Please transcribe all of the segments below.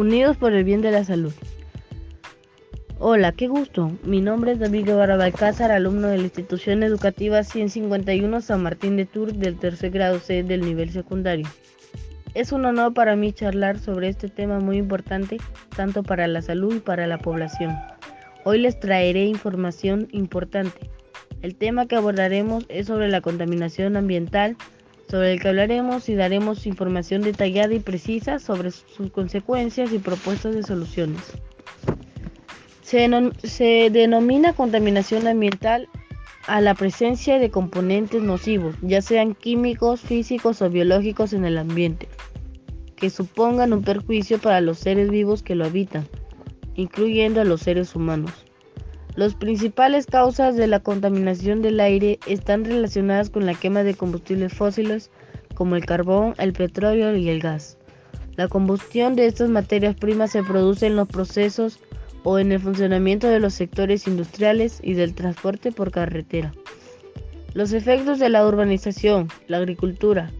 Unidos por el bien de la salud. Hola, qué gusto. Mi nombre es David Guevara Balcázar, alumno de la institución educativa 151 San Martín de Tours del tercer grado C del nivel secundario. Es un honor para mí charlar sobre este tema muy importante, tanto para la salud y para la población. Hoy les traeré información importante. El tema que abordaremos es sobre la contaminación ambiental, sobre el que hablaremos y daremos información detallada y precisa sobre sus consecuencias y propuestas de soluciones. Se, denomina contaminación ambiental a la presencia de componentes nocivos, ya sean químicos, físicos o biológicos en el ambiente, que supongan un perjuicio para los seres vivos que lo habitan, incluyendo a los seres humanos. Las principales causas de la contaminación del aire están relacionadas con la quema de combustibles fósiles como el carbón, el petróleo y el gas. La combustión de estas materias primas se produce en los procesos o en el funcionamiento de los sectores industriales y del transporte por carretera. Los efectos de la urbanización, la agricultura,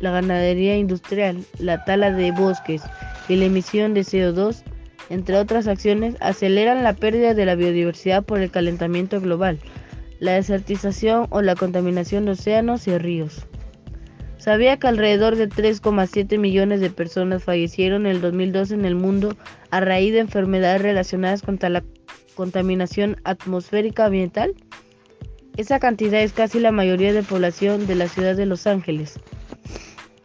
la ganadería industrial, la tala de bosques y la emisión de CO2 entre otras acciones, aceleran la pérdida de la biodiversidad por el calentamiento global, la desertización o la contaminación de océanos y ríos. ¿Sabía que alrededor de 3,7 millones de personas fallecieron en el 2012 en el mundo a raíz de enfermedades relacionadas con la contaminación atmosférica ambiental? Esa cantidad es casi la mayoría de población de la ciudad de Los Ángeles.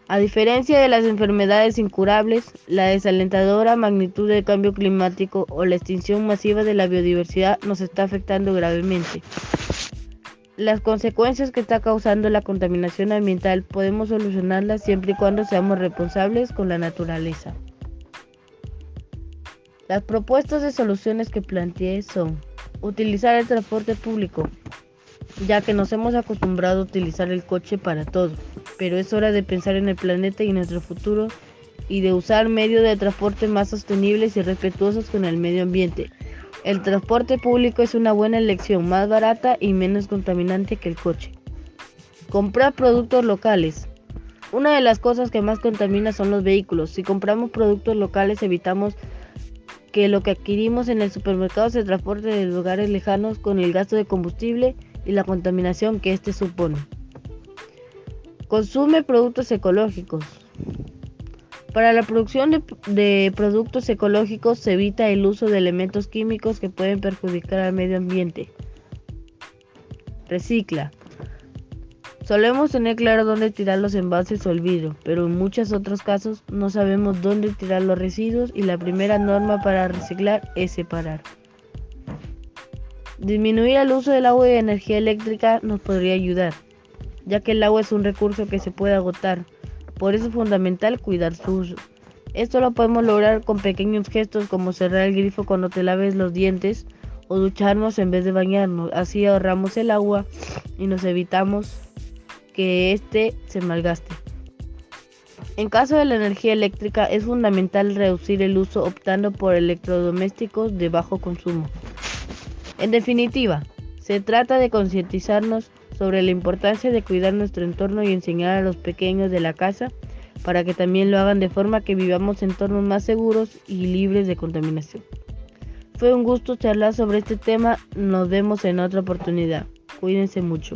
A diferencia de las enfermedades incurables, la desalentadora magnitud del cambio climático o la extinción masiva de la biodiversidad nos está afectando gravemente. Las consecuencias que está causando la contaminación ambiental podemos solucionarlas siempre y cuando seamos responsables con la naturaleza. Las propuestas de soluciones que planteé son utilizar el transporte público, ya que nos hemos acostumbrado a utilizar el coche para todo, pero es hora de pensar en el planeta y nuestro futuro y de usar medios de transporte más sostenibles y respetuosos con el medio ambiente. El transporte público es una buena elección, más barata y menos contaminante que el coche. Comprar productos locales. Una de las cosas que más contamina son los vehículos. Si compramos productos locales evitamos que lo que adquirimos en el supermercado se transporte de lugares lejanos con el gasto de combustible y la contaminación que éste supone. Consume productos ecológicos. Para la producción de, productos ecológicos se evita el uso de elementos químicos que pueden perjudicar al medio ambiente. Recicla. Solemos tener claro dónde tirar los envases o el vidrio, pero en muchos otros casos no sabemos dónde tirar los residuos y la primera norma para reciclar es separar. Disminuir el uso del agua y energía eléctrica nos podría ayudar, ya que el agua es un recurso que se puede agotar. Por eso es fundamental cuidar su uso. Esto lo podemos lograr con pequeños gestos como cerrar el grifo cuando te laves los dientes o ducharnos en vez de bañarnos. Así ahorramos el agua y nos evitamos que éste se malgaste. En caso de la energía eléctrica es fundamental reducir el uso optando por electrodomésticos de bajo consumo. En definitiva, se trata de concientizarnos sobre la importancia de cuidar nuestro entorno y enseñar a los pequeños de la casa para que también lo hagan de forma que vivamos entornos más seguros y libres de contaminación. Fue un gusto charlar sobre este tema, nos vemos en otra oportunidad. Cuídense mucho.